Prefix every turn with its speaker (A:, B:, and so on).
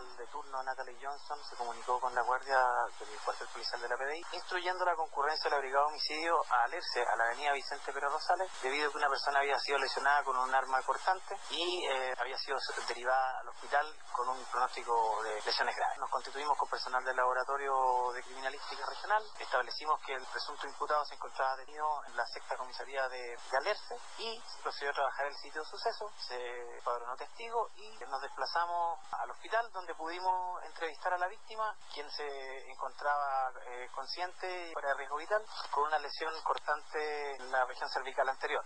A: de turno, Natalie Johnson, se comunicó con la guardia del cuartel policial de la PDI, instruyendo la concurrencia de la brigada de homicidio a alerce a la avenida Vicente Pérez Rosales, debido a que una persona había sido lesionada con un arma cortante y eh, había sido derivada al hospital con un pronóstico de lesiones graves. Nos constituimos con personal del laboratorio de criminalística regional, establecimos que el presunto imputado se encontraba detenido en la sexta comisaría de, de Alerce y se procedió a trabajar el sitio de suceso, se padronó testigo y nos desplazamos al hospital donde pudimos entrevistar a la víctima, quien se encontraba eh, consciente y fuera de riesgo vital, con una lesión cortante en la región cervical anterior.